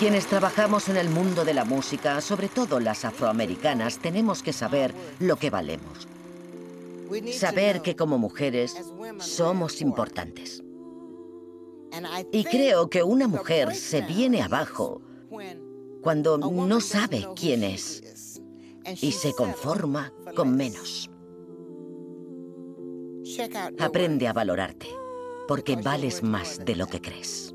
Quienes trabajamos en el mundo de la música, sobre todo las afroamericanas, tenemos que saber lo que valemos. Saber que como mujeres somos importantes. Y creo que una mujer se viene abajo cuando no sabe quién es y se conforma con menos. Aprende a valorarte, porque vales más de lo que crees.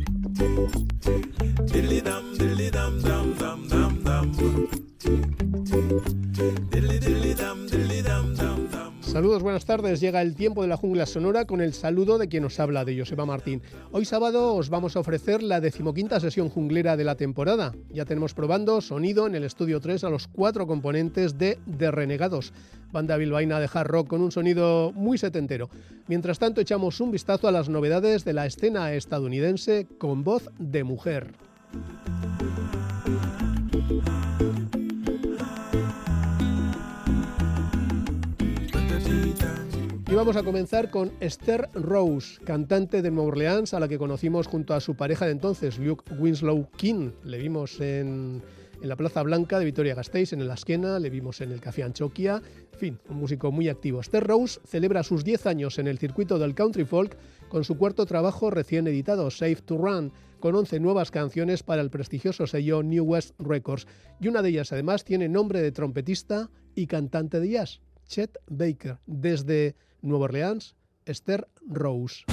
Saludos, buenas tardes. Llega el tiempo de la jungla sonora con el saludo de quien nos habla, de Joseba Martín. Hoy sábado os vamos a ofrecer la decimoquinta sesión junglera de la temporada. Ya tenemos probando sonido en el estudio 3 a los cuatro componentes de The Renegados, banda bilbaína de hard rock con un sonido muy setentero. Mientras tanto, echamos un vistazo a las novedades de la escena estadounidense con voz de mujer. Y vamos a comenzar con Esther Rose, cantante de Nueva Orleans, a la que conocimos junto a su pareja de entonces, Luke Winslow King. Le vimos en, en la Plaza Blanca de Vitoria Gasteiz, en el Asquena, le vimos en el Café Anchoquia. En fin, un músico muy activo. Esther Rose celebra sus 10 años en el circuito del country folk con su cuarto trabajo recién editado, Safe to Run, con 11 nuevas canciones para el prestigioso sello New West Records. Y una de ellas además tiene nombre de trompetista y cantante de jazz, Chet Baker, desde Nueva Orleans, Esther Rose.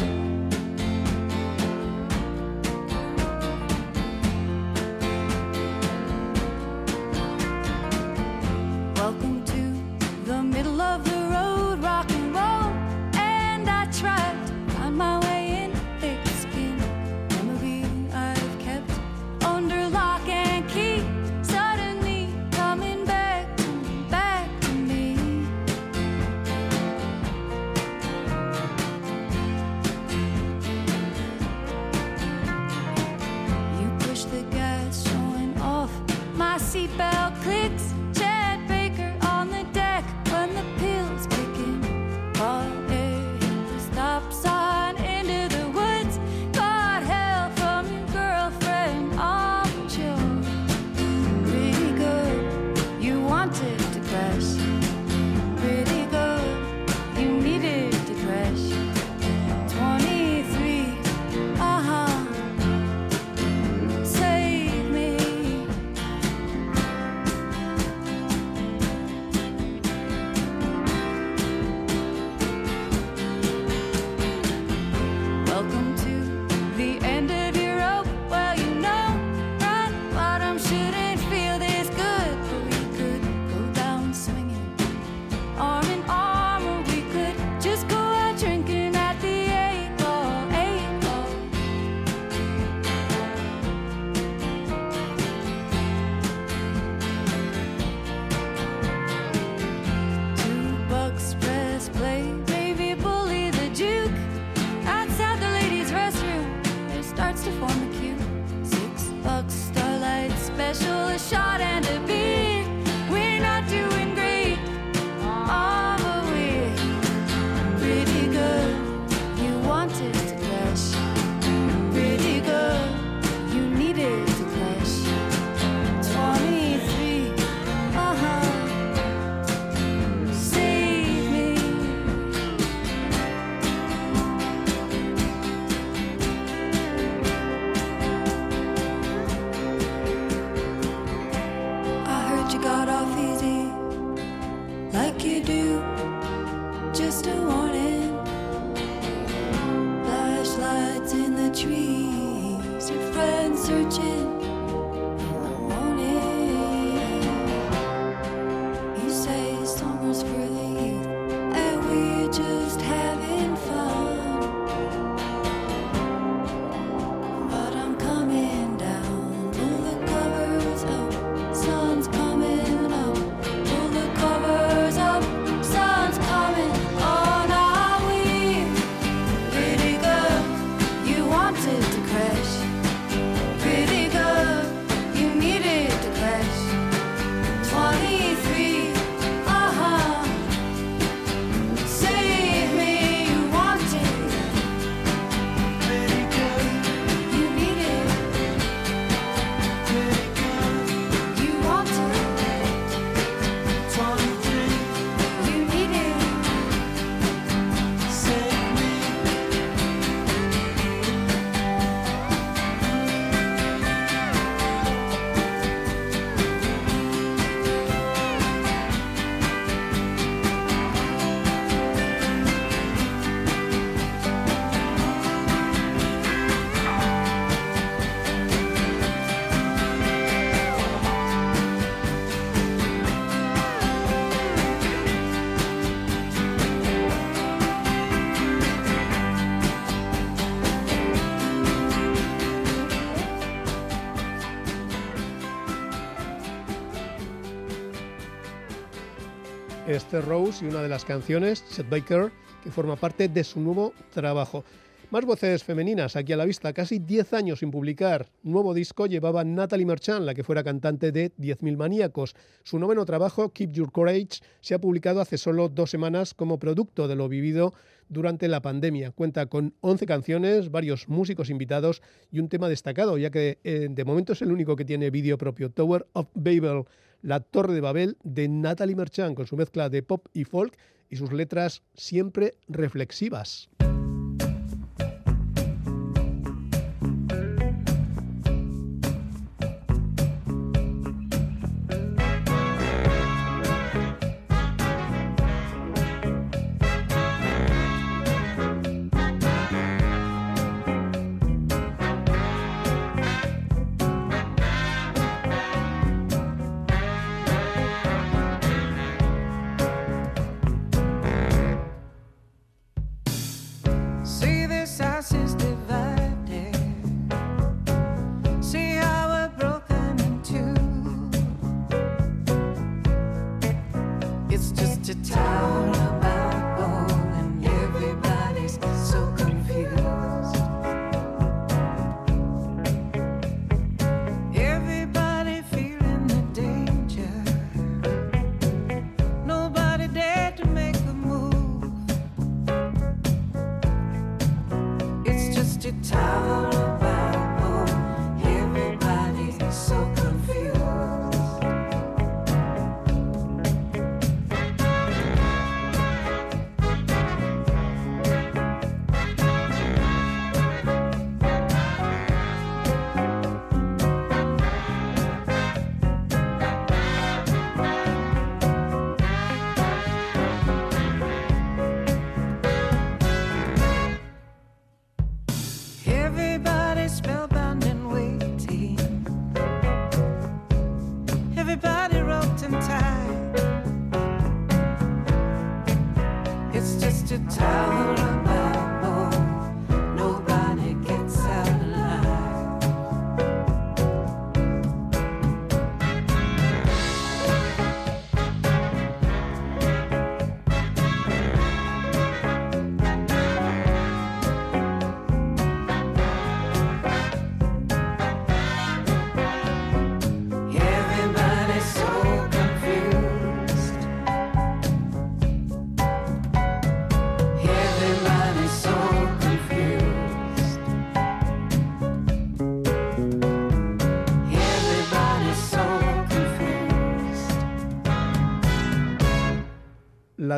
Esther Rose y una de las canciones, Chet Baker, que forma parte de su nuevo trabajo. Más voces femeninas aquí a la vista, casi 10 años sin publicar. Nuevo disco llevaba Natalie Merchant, la que fuera cantante de 10.000 Maníacos. Su noveno trabajo, Keep Your Courage, se ha publicado hace solo dos semanas como producto de lo vivido durante la pandemia. Cuenta con 11 canciones, varios músicos invitados y un tema destacado, ya que eh, de momento es el único que tiene vídeo propio, Tower of Babel, la Torre de Babel de Natalie Merchant, con su mezcla de pop y folk y sus letras siempre reflexivas.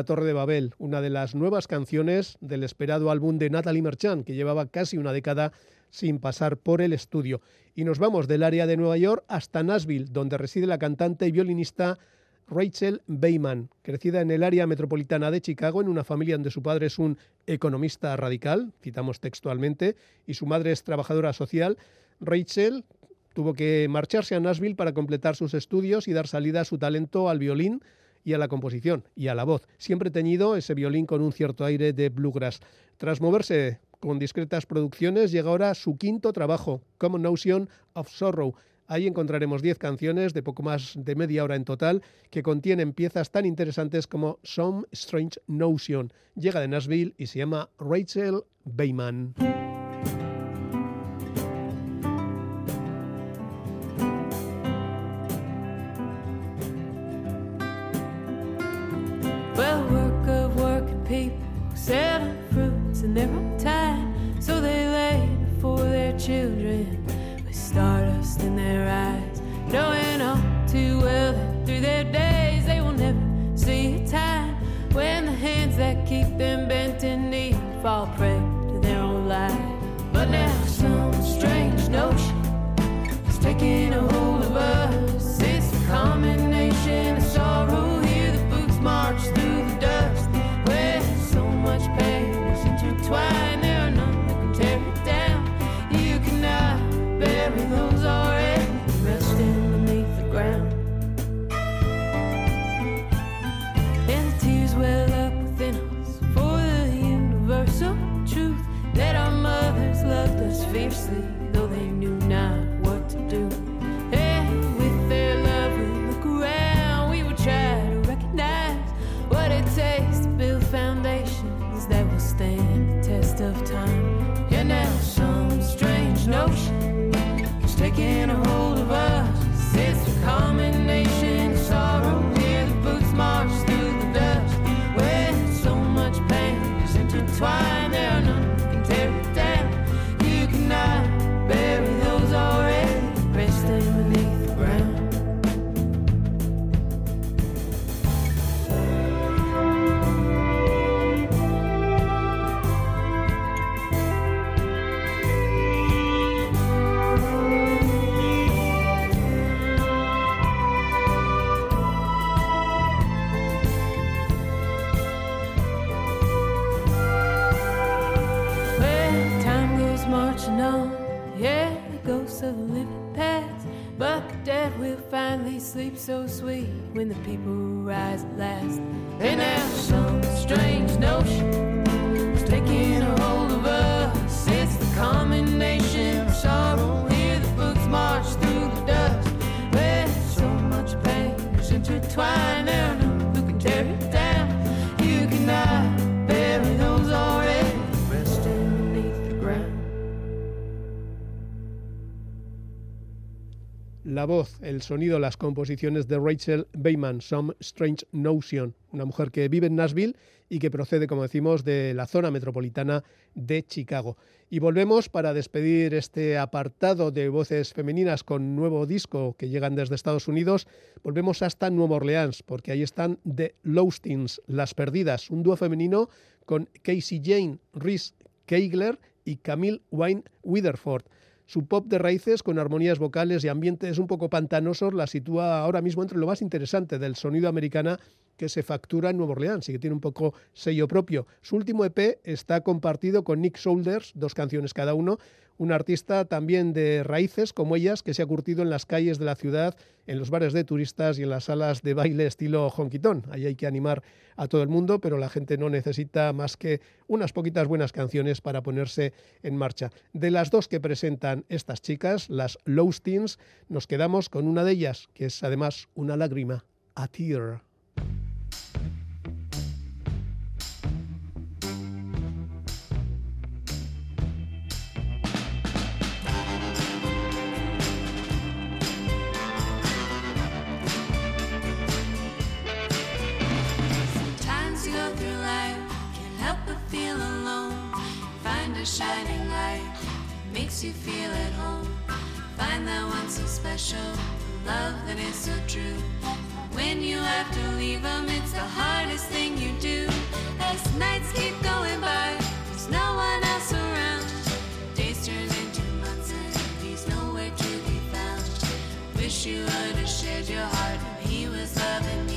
Torre de Babel, una de las nuevas canciones del esperado álbum de Natalie Merchant, que llevaba casi una década sin pasar por el estudio. Y nos vamos del área de Nueva York hasta Nashville, donde reside la cantante y violinista Rachel Bayman, crecida en el área metropolitana de Chicago, en una familia donde su padre es un economista radical, citamos textualmente, y su madre es trabajadora social. Rachel tuvo que marcharse a Nashville para completar sus estudios y dar salida a su talento al violín y a la composición y a la voz, siempre teñido ese violín con un cierto aire de bluegrass. Tras moverse con discretas producciones, llega ahora su quinto trabajo, Common Notion of Sorrow. Ahí encontraremos 10 canciones de poco más de media hora en total que contienen piezas tan interesantes como Some Strange Notion. Llega de Nashville y se llama Rachel Bayman. Their own time. So they lay for their children with stardust in their eyes, knowing all too well that through their days they will never see a time when the hands that keep them bent we already resting beneath the ground. And the tears well up within us for the universal truth that our mothers loved us fiercely. La voz, el sonido, las composiciones de Rachel Bayman, Some Strange Notion, una mujer que vive en Nashville y que procede, como decimos, de la zona metropolitana de Chicago. Y volvemos para despedir este apartado de voces femeninas con nuevo disco que llegan desde Estados Unidos. Volvemos hasta Nueva Orleans, porque ahí están The Lostings, Las Perdidas, un dúo femenino con Casey Jane, Rhys Keigler y Camille Wayne Witherford. Su pop de raíces, con armonías vocales y ambientes un poco pantanosos, la sitúa ahora mismo entre lo más interesante del sonido americana que se factura en Nueva Orleans y que tiene un poco sello propio. Su último EP está compartido con Nick Shoulders, dos canciones cada uno, un artista también de raíces como ellas que se ha curtido en las calles de la ciudad, en los bares de turistas y en las salas de baile estilo honquitón. Ahí hay que animar a todo el mundo, pero la gente no necesita más que unas poquitas buenas canciones para ponerse en marcha. De las dos que presentan estas chicas, las Lowstins, nos quedamos con una de ellas, que es además una lágrima, a tear. A shining light, that makes you feel at home. Find that one so special, the love that is so true. When you have to leave them, it's the hardest thing you do. As nights keep going by, there's no one else around. Days turn into months and he's nowhere to be found. Wish you would have shared your heart when he was loving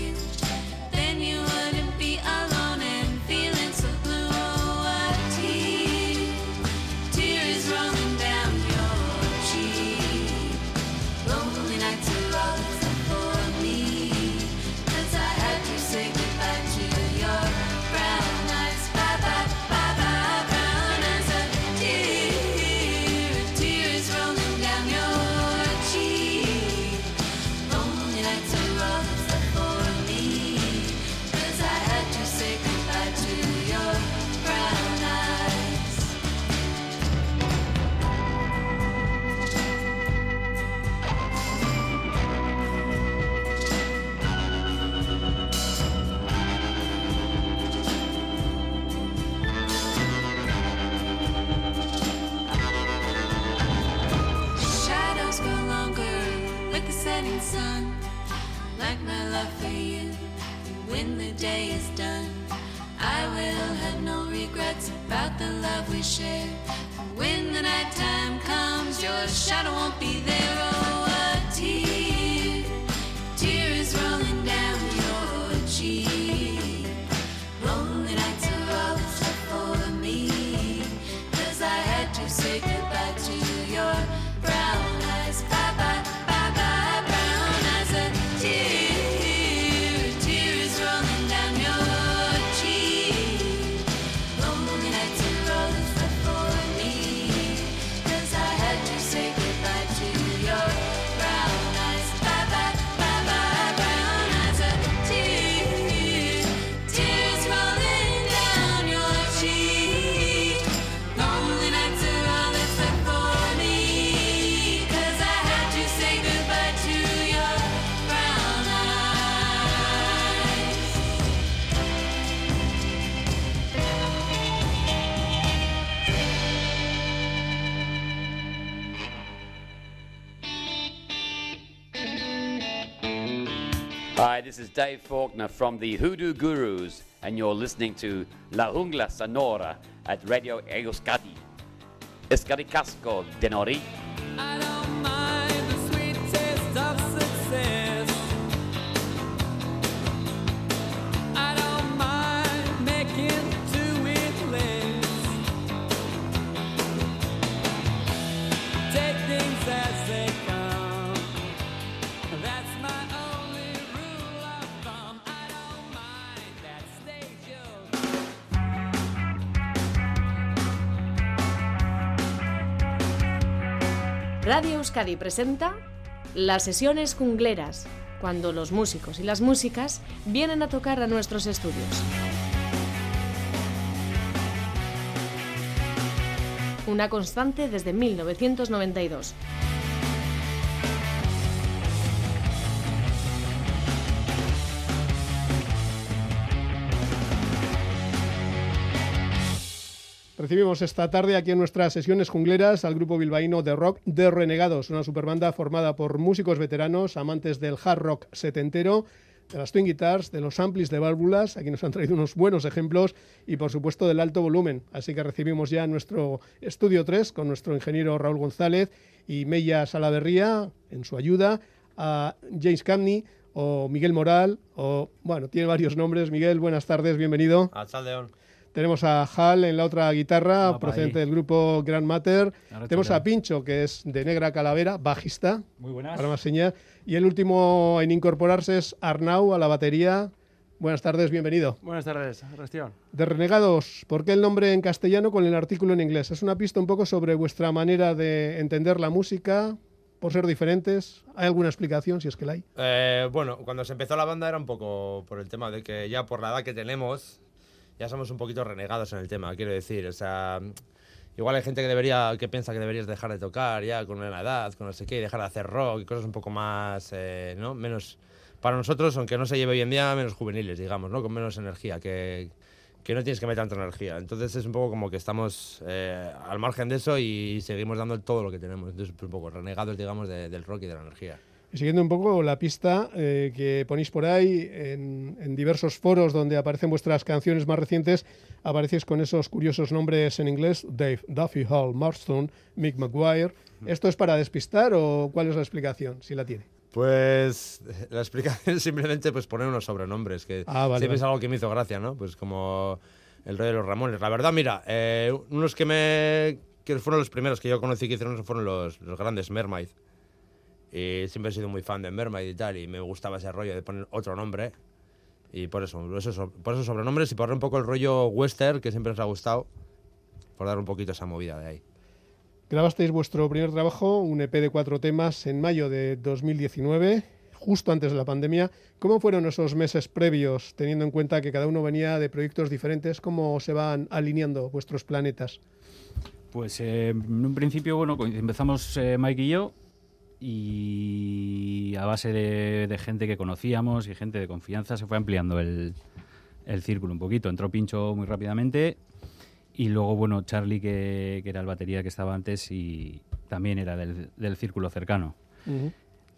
Dave Faulkner from the Hoodoo Gurus, and you're listening to La Jungla Sonora at Radio Euskadi. Euskadi Casco de Nori. Radio Euskadi presenta las sesiones jungleras, cuando los músicos y las músicas vienen a tocar a nuestros estudios. Una constante desde 1992. Recibimos esta tarde aquí en nuestras sesiones jungleras al grupo bilbaíno de rock de Renegados, una superbanda formada por músicos veteranos, amantes del hard rock setentero, de las twin guitars, de los amplis de válvulas, aquí nos han traído unos buenos ejemplos y por supuesto del alto volumen. Así que recibimos ya nuestro estudio 3 con nuestro ingeniero Raúl González y Mella Salaverría en su ayuda, a James Camney o Miguel Moral, o bueno, tiene varios nombres. Miguel, buenas tardes, bienvenido. A Chaldeón. Tenemos a Hal en la otra guitarra, procedente ahí. del grupo Grand Matter. Ahora Tenemos a Pincho, que es de Negra Calavera, bajista, Muy buenas. para más señas. Y el último en incorporarse es Arnau a la batería. Buenas tardes, bienvenido. Buenas tardes, Restión. De Renegados, ¿por qué el nombre en castellano con el artículo en inglés? Es una pista un poco sobre vuestra manera de entender la música, por ser diferentes. ¿Hay alguna explicación, si es que la hay? Eh, bueno, cuando se empezó la banda era un poco por el tema de que ya por la edad que tenemos, ya somos un poquito renegados en el tema, quiero decir. O sea, igual hay gente que debería, que piensa que deberías dejar de tocar ya con la edad, con no sé qué, y dejar de hacer rock y cosas un poco más, eh, ¿no? Menos, para nosotros, aunque no se lleve hoy en día, menos juveniles, digamos, ¿no? Con menos energía, que, que no tienes que meter tanta energía. Entonces es un poco como que estamos eh, al margen de eso y seguimos dando todo lo que tenemos. Entonces, un poco renegados, digamos, de- del rock y de la energía. Y siguiendo un poco la pista eh, que ponéis por ahí en, en diversos foros donde aparecen vuestras canciones más recientes, aparecéis con esos curiosos nombres en inglés, Dave Duffy Hall Marston, Mick McGuire. ¿Esto es para despistar o cuál es la explicación, si la tiene? Pues la explicación es simplemente pues poner unos sobrenombres, que Ah, vale, siempre es algo que me hizo gracia, ¿no? Pues como el rey de los Ramones. La verdad, mira, eh, unos que me que fueron los primeros que yo conocí que hicieron eso fueron los, los grandes Mermaid. Y siempre he sido muy fan de Mermaid y tal, y me gustaba ese rollo de poner otro nombre. Y por eso, eso, por esos sobrenombres y por un poco el rollo western que siempre nos ha gustado, por dar un poquito esa movida de ahí. Grabasteis vuestro primer trabajo, un EP de cuatro temas, en mayo de 2019, justo antes de la pandemia. ¿Cómo fueron esos meses previos, teniendo en cuenta que cada uno venía de proyectos diferentes? ¿Cómo se van alineando vuestros planetas? Pues eh, en un principio, bueno, empezamos eh, Mike y yo y a base de, de gente que conocíamos y gente de confianza se fue ampliando el, el círculo un poquito. Entró Pincho muy rápidamente y luego, bueno, Charlie, que, que era el batería que estaba antes y también era del, del círculo cercano.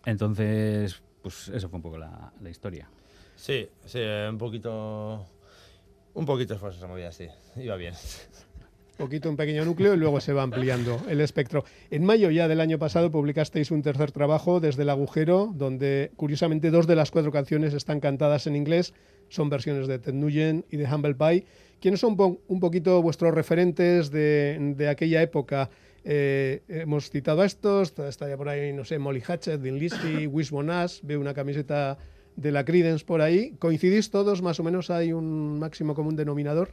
Entonces, pues eso fue un poco la, la historia. Sí, sí, un poquito. Un poquito esfuerzo esa movida, sí. Iba bien. Poquito un pequeño núcleo y luego se va ampliando el espectro. En mayo ya del año pasado publicasteis un tercer trabajo desde el agujero, donde curiosamente dos de las cuatro canciones están cantadas en inglés, son versiones de Ted Nugent y de Humble Pie. ¿Quiénes son un poquito vuestros referentes de, aquella época? Eh, hemos citado a estos, está ya por ahí, no sé, Molly Hatchet, Dean Lizzy, Wishbone Ash, veo una camiseta de la Creedence por ahí. ¿Coincidís todos? ¿Más o menos hay un máximo común denominador?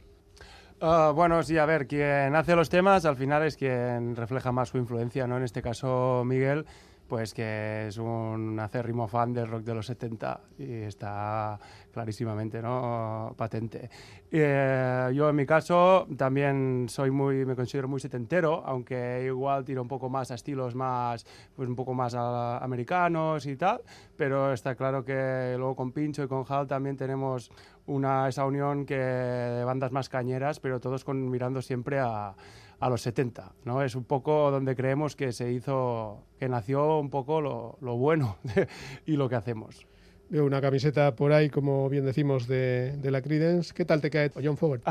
Ah, bueno, sí, a ver, quien hace los temas al final es quien refleja más su influencia, ¿no? En este caso, Miguel, pues que es un acérrimo fan del rock de los 70 y está clarísimamente, ¿no? Patente. Eh, yo en mi caso también soy muy, me considero muy setentero, aunque igual tiro un poco más a estilos más, pues un poco más a- americanos y tal, pero está claro que luego con Pincho y con Hal también tenemos una, esa unión que de bandas más cañeras, pero todos con, mirando siempre a, a los 70, ¿no? Es un poco donde creemos que se hizo, que nació un poco lo, lo bueno y lo que hacemos. Veo una camiseta por ahí, como bien decimos, de, de la Creedence. ¿Qué tal te cae John Fogerty?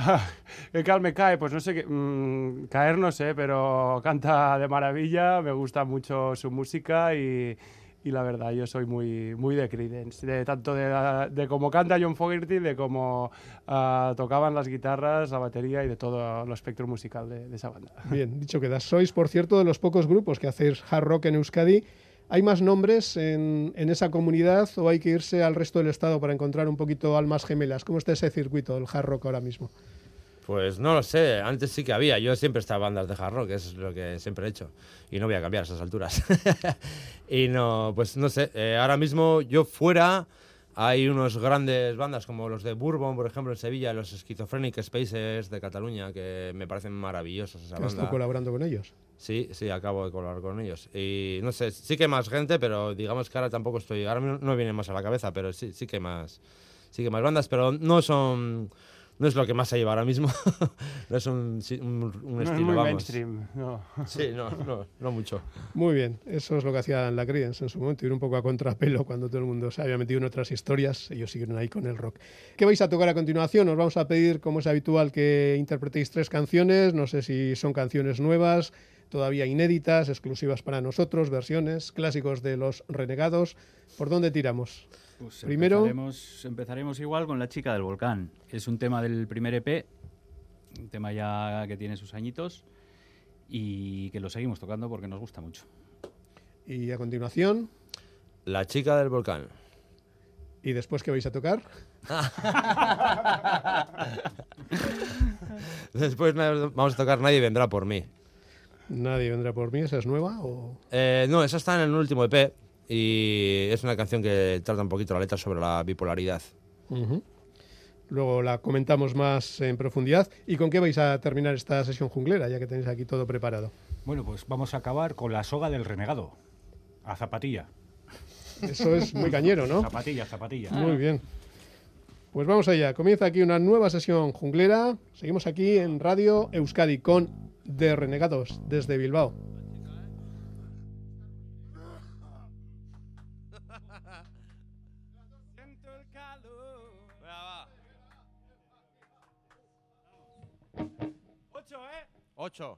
El Cal me cae, pues no sé, qué, mm, caer no sé, pero canta de maravilla, me gusta mucho su música y, y la verdad yo soy muy, muy de Creedence, de tanto de, de canta John Fogerty, de cómo ah, tocaban las guitarras, la batería y de todo el espectro musical de, de esa banda. Bien, dicho queda. Sois, por cierto, de los pocos grupos que hacéis hard rock en Euskadi. ¿Hay más nombres en, en esa comunidad o hay que irse al resto del estado para encontrar un poquito almas gemelas? ¿Cómo está ese circuito del hard rock ahora mismo? Pues no lo sé, antes sí que había. Yo siempre estaba en bandas de hard rock, es lo que siempre he hecho. Y no voy a cambiar a esas alturas. y no, pues no sé, eh, ahora mismo yo fuera hay unos grandes bandas como los de Bourbon, por ejemplo, en Sevilla, los Schizophrenic Spaces de Cataluña, que me parecen maravillosos esa ¿Estás banda. colaborando con ellos? Sí, sí, acabo de colaborar con ellos. Y no sé, sí que más gente, pero digamos que ahora tampoco estoy. Ahora no- me viene más a la cabeza, pero sí, sí que más. Sí que más bandas, pero no son. No es lo que más se lleva ahora mismo. no es un, un, un No es estilo, muy vamos. mainstream, no. Sí, no, no, no mucho. Muy bien, eso es lo que hacían la Creedence en su momento, ir un poco a contrapelo cuando todo el mundo se había metido en otras historias, ellos siguieron ahí con el rock. ¿Qué vais a tocar a continuación? Os vamos a pedir, como es habitual, que interpretéis tres canciones, no sé si son canciones nuevas, todavía inéditas, exclusivas para nosotros, versiones, clásicos de los renegados. ¿Por dónde tiramos? Pues Primero- empezaremos, empezaremos igual con La chica del volcán. Es un tema del primer EP, un tema ya que tiene sus añitos y que lo seguimos tocando porque nos gusta mucho. Y a continuación, La chica del volcán. ¿y después qué vais a tocar? Después vamos a tocar Nadie vendrá por mí. Nadie vendrá por mí, ¿esa es nueva? O... Eh, no, esa está en el último EP y es una canción que trata un poquito la letra sobre la bipolaridad. Luego la comentamos más en profundidad. ¿Y con qué vais a terminar esta sesión junglera, ya que tenéis aquí todo preparado? Bueno, pues vamos a acabar con la soga del renegado. A zapatilla. Eso es muy cañero, ¿no? Zapatilla, zapatilla. Muy bien. Pues vamos allá. Comienza aquí una nueva sesión junglera. Seguimos aquí en Radio Euskadi con De Renegados desde Bilbao. Ocho.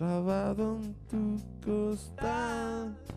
Clavado en tu costado.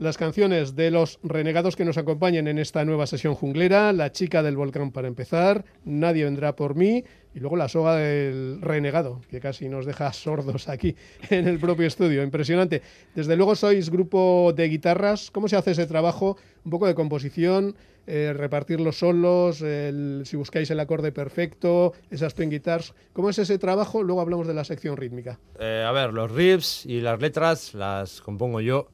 Las canciones de los renegados que nos acompañan en esta nueva sesión junglera, La chica del volcán para empezar, Nadie vendrá por mí y luego la soga del renegado, que casi nos deja sordos aquí en el propio estudio. Impresionante. Desde luego sois grupo de guitarras. ¿Cómo se hace ese trabajo? Un poco de composición, eh, repartir los solos, si buscáis el acorde perfecto, esas twin guitars. ¿Cómo es ese trabajo? Luego hablamos de la sección rítmica. Eh, a ver, los riffs y las letras las compongo yo.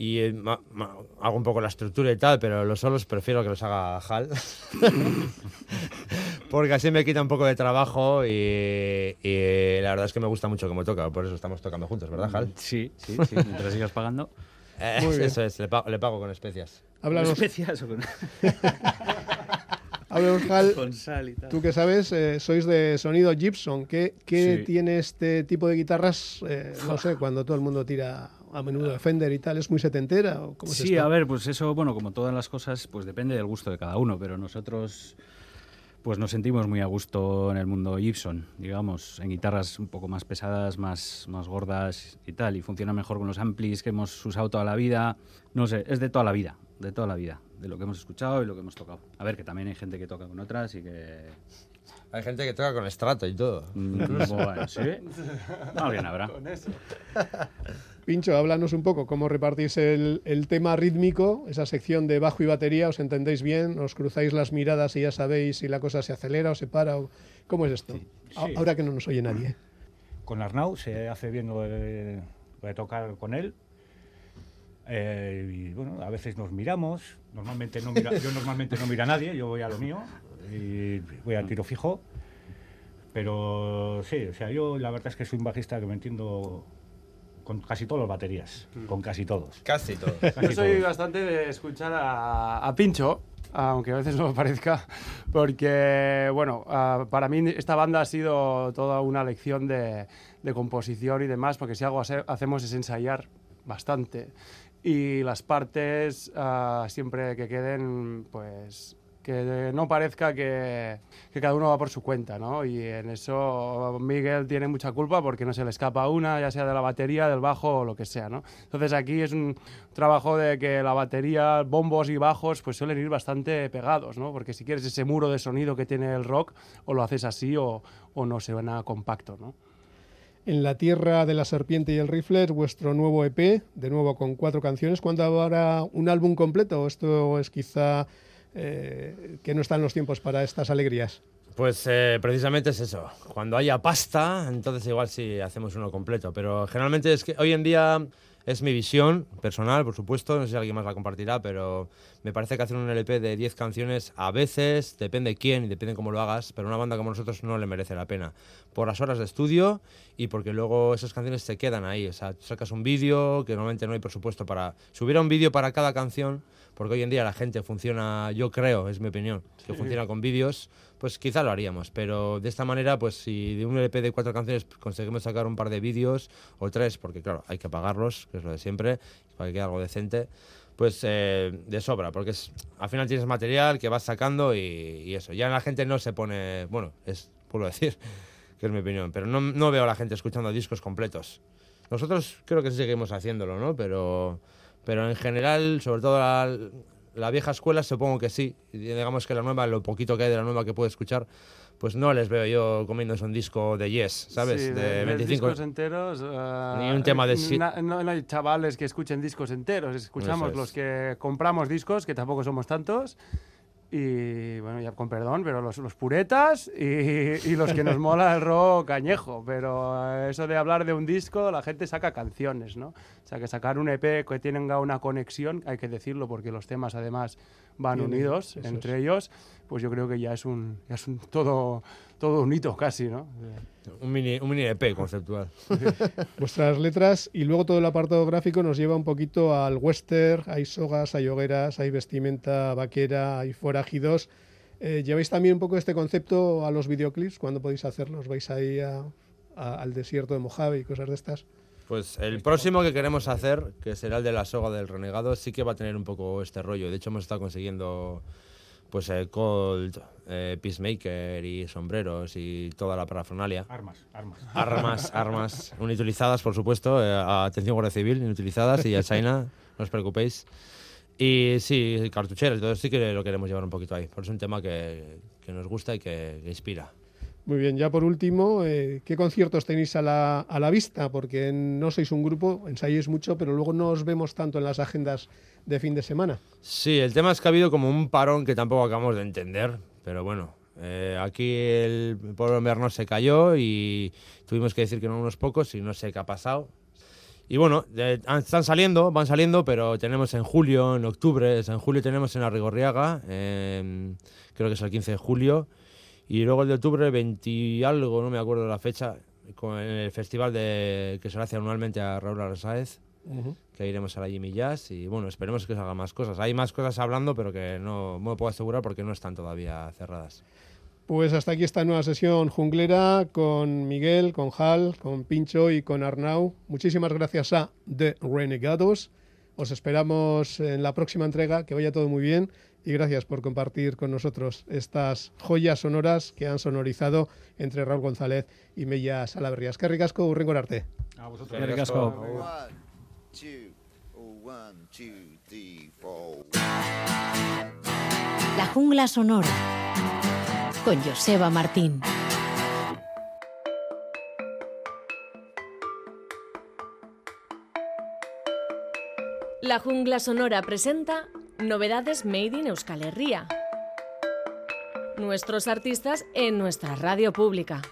Y eh, ma- ma- hago un poco la estructura y tal, pero los solos prefiero que los haga Hal. Porque así me quita un poco de trabajo y, y la verdad es que me gusta mucho cómo toca. Por eso estamos tocando juntos, ¿verdad, Hal? Sí, sí, sí, mientras sigas pagando. Eh, Muy bien. eso es, le, pa- le pago con especias. Háblanos, especias o con, háblanos, Hal, con sal y tal? Tú que sabes, eh, sois de sonido Gibson. ¿Qué, qué Sí. tiene este tipo de guitarras? eh, no sé, cuando todo el mundo tira a menudo de Fender y tal, ¿es muy setentera? ¿o cómo es Sí, esto? a ver, pues eso, bueno, como todas las cosas, pues depende del gusto de cada uno, pero nosotros pues nos sentimos muy a gusto en el mundo Gibson, digamos, en guitarras un poco más pesadas, más, más gordas y tal, y funciona mejor con los amplis que hemos usado toda la vida, no sé, es de toda la vida, de toda la vida, de lo que hemos escuchado y lo que hemos tocado. A ver, que también hay gente que toca con otras y que... Hay gente que toca con estrato y todo. mm, bueno, sí, alguien habrá. Pincho, háblanos un poco cómo repartís el, el tema rítmico, esa sección de bajo y batería, ¿os entendéis bien? ¿Os cruzáis las miradas y ya sabéis si la cosa se acelera o se para? O, ¿Cómo es esto? Sí. Ahora que no nos oye nadie. Con Arnau se hace bien lo de, lo de tocar con él. Eh, y bueno, a veces nos miramos. Normalmente no mira, yo normalmente no miro a nadie, yo voy a lo mío y voy al tiro fijo. Pero sí, o sea, yo la verdad es que soy un bajista que me entiendo con casi todas las baterías, con casi todos. Casi todo. Casi Yo soy todos. bastante de escuchar a, a Pincho, aunque a veces no lo parezca, porque, bueno, ah, para mí esta banda ha sido toda una lección de, de composición y demás, porque si algo hace- hacemos es ensayar bastante. Y las partes ah, siempre que queden, pues que no parezca que, cada uno va por su cuenta, ¿no? Y en eso Miguel tiene mucha culpa porque no se le escapa una, ya sea de la batería, del bajo o lo que sea, ¿no? Entonces aquí es un trabajo de que la batería, bombos y bajos, pues suelen ir bastante pegados, ¿no? Porque si quieres ese muro de sonido que tiene el rock, o lo haces así o, no se suena compacto, ¿no? En la tierra de la serpiente y el rifle es vuestro nuevo EP, de nuevo con cuatro canciones. ¿Cuándo habrá un álbum completo? Esto es quizá eh, que no están los tiempos para estas alegrías. Pues eh, precisamente es eso. Cuando haya pasta, entonces igual sí hacemos uno completo. Pero generalmente es que hoy en día es mi visión personal, por supuesto. No sé si alguien más la compartirá, pero me parece que hacer un LP de 10 canciones a veces, depende quién y depende cómo lo hagas, pero a una banda como nosotros no le merece la pena. Por las horas de estudio y porque luego esas canciones se quedan ahí. O sea, sacas un vídeo que normalmente no hay presupuesto para. Si hubiera un vídeo para cada canción, porque hoy en día la gente funciona, yo creo, es mi opinión, que funciona con vídeos, pues quizá lo haríamos. Pero de esta manera, pues si de un LP de cuatro canciones conseguimos sacar un par de vídeos o tres, porque claro, hay que pagarlos, que es lo de siempre, para que quede algo decente, pues eh, de sobra, porque es, al final tienes material que vas sacando y, y eso. Ya la gente no se pone, bueno, es, puedo decir, que es mi opinión, pero no, no veo a la gente escuchando discos completos. Nosotros creo que sí seguimos haciéndolo, ¿no? Pero, pero en general, sobre todo la, la vieja escuela, supongo que sí. Digamos que la nueva, lo poquito que hay de la nueva que puedo escuchar, pues no les veo yo comiéndose un disco de Yes, ¿sabes? Sí, de, de 25 discos enteros. ah, Ni un tema de si- na- no, no hay chavales que escuchen discos enteros. Escuchamos es. los que compramos discos, que tampoco somos tantos. Y bueno, ya con perdón, pero los, los puretas y, y los que nos mola el rock añejo. Pero eh, eso de hablar de un disco, la gente saca canciones, ¿no? O sea, que sacar un EP que tenga una conexión, hay que decirlo porque los temas además van unidos entre es. ellos, pues yo creo que ya es un, ya es un todo, todo un hito casi, ¿no? un mini, un mini EP conceptual. Vuestras letras y luego todo el apartado gráfico nos lleva un poquito al western, hay sogas, hay hogueras, hay vestimenta vaquera, hay forajidos. Eh, ¿Lleváis también un poco este concepto a los videoclips? ¿Cuándo podéis hacerlos? ¿Vais ahí a- a- al desierto de Mojave y cosas de estas? Pues el próximo que queremos hacer, que será el de la soga del renegado, sí que va a tener un poco este rollo. De hecho, hemos estado consiguiendo pues eh, Colt, eh, Peacemaker y sombreros y toda la parafernalia. Armas, armas. Armas, armas inutilizadas, por supuesto. eh, atención Guardia Civil, inutilizadas y a China no os preocupéis. Y sí, cartucheras, todo sí que lo queremos llevar un poquito ahí, porque es un tema que, que nos gusta y que, que inspira. Muy bien, ya por último, eh, ¿qué conciertos tenéis a la, a la vista? Porque no sois un grupo, ensayáis mucho, pero luego no os vemos tanto en las agendas de fin de semana. Sí, el tema es que ha habido como un parón que tampoco acabamos de entender, pero bueno, eh, aquí el pueblo invierno se cayó y tuvimos que decir que no unos pocos y no sé qué ha pasado. Y bueno, están saliendo, van saliendo, pero tenemos en julio, en octubre, en julio tenemos en Arrigorriaga, eh, creo que es el 15 de julio, y luego el de octubre, 20 y algo, no me acuerdo la fecha, con el festival de, que se le hace anualmente a Raúl Arsáez, que iremos a la Jimmy Jazz y bueno, esperemos que se hagan más cosas. Hay más cosas hablando, pero que no me puedo asegurar porque no están todavía cerradas. Pues hasta aquí esta nueva sesión junglera con Miguel, con Hal, con Pincho y con Arnau. Muchísimas gracias a The Renegados. Os esperamos en la próxima entrega, que vaya todo muy bien y gracias por compartir con nosotros estas joyas sonoras que han sonorizado entre Raúl González y Mella Salaverrias. Que ricasco, urrengo arte. A vosotros. Eskerrik asko. One, two, one, two, three, four. La jungla sonora. Con Joseba Martín. La Jungla Sonora presenta Novedades Made in Euskal Herria. Nuestros artistas en nuestra radio pública.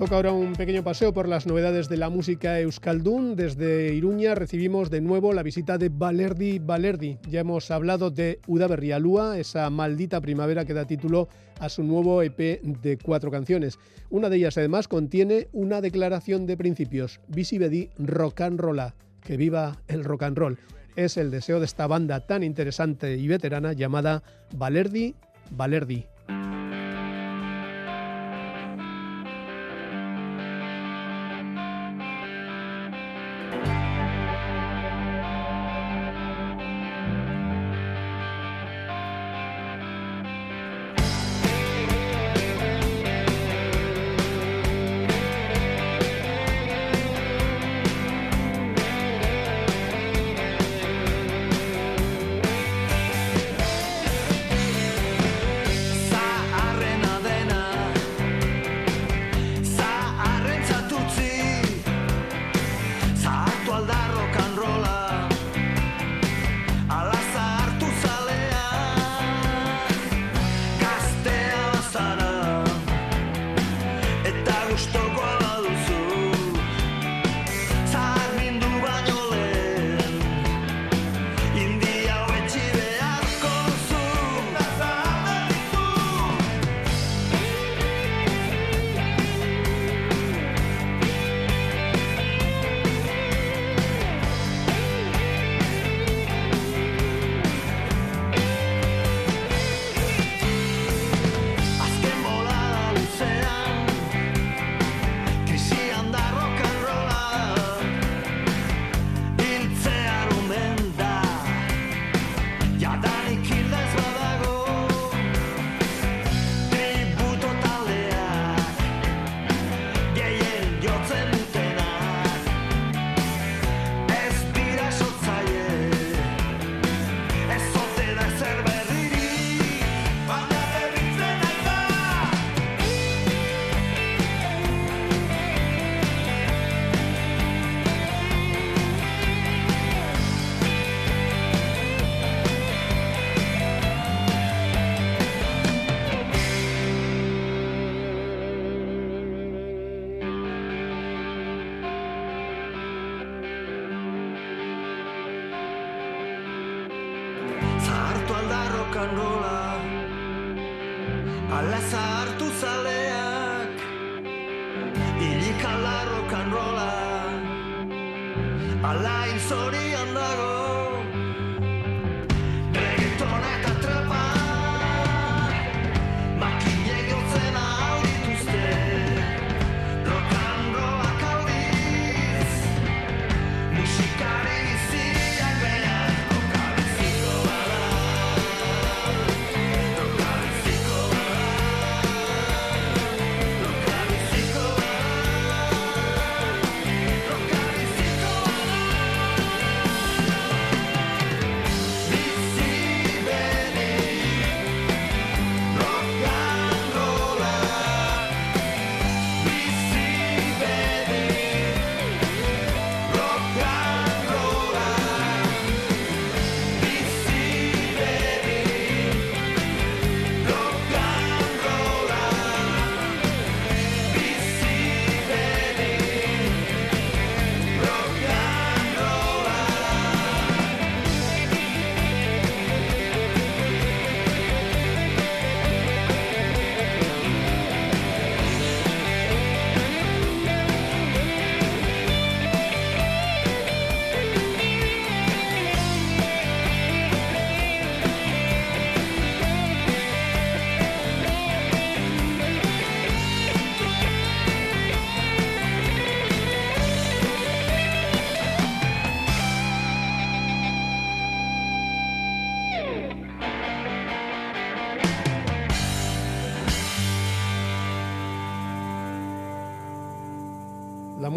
Toca ahora un pequeño paseo por las novedades de la música euskaldun. Desde Iruña recibimos de nuevo la visita de Valerdi Valerdi. Ya hemos hablado de Udaberrialúa, esa maldita primavera que da título a su nuevo EP de cuatro canciones. Una de ellas además contiene una declaración de principios. Visibedi rock and rolla. Que viva el rock and roll. Es el deseo de esta banda tan interesante y veterana llamada Valerdi Valerdi.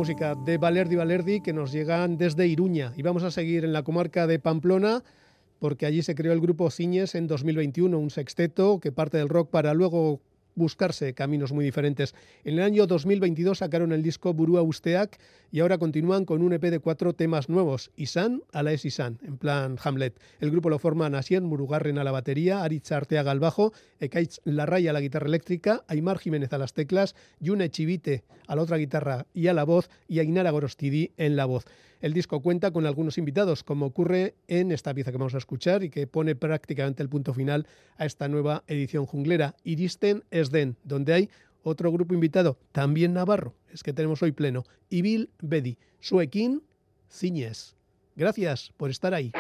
Música de Valerdi Valerdi que nos llegan desde Iruña. Y vamos a seguir en la comarca de Pamplona porque allí se creó el grupo Ciñes en 2021, un sexteto que parte del rock para luego buscarse caminos muy diferentes. En el año 2022 sacaron el disco Burua Usteak y ahora continúan con un EP de cuatro temas nuevos, Isan a la es Isan, en plan Hamlet. El grupo lo forman Asien Murugarren a la batería, Aritz Arteaga al bajo, Ekaitz Larraya a la guitarra eléctrica, Aymar Jiménez a las teclas, Yune Chivite a la otra guitarra y a la voz y Ainara Gorostidi en la voz. El disco cuenta con algunos invitados, como ocurre en esta pieza que vamos a escuchar y que pone prácticamente el punto final a esta nueva edición junglera, Iristen Esden, donde hay otro grupo invitado, también navarro, es que tenemos hoy pleno, Ibil Bedi, Suekin Ciñez. Gracias por estar ahí.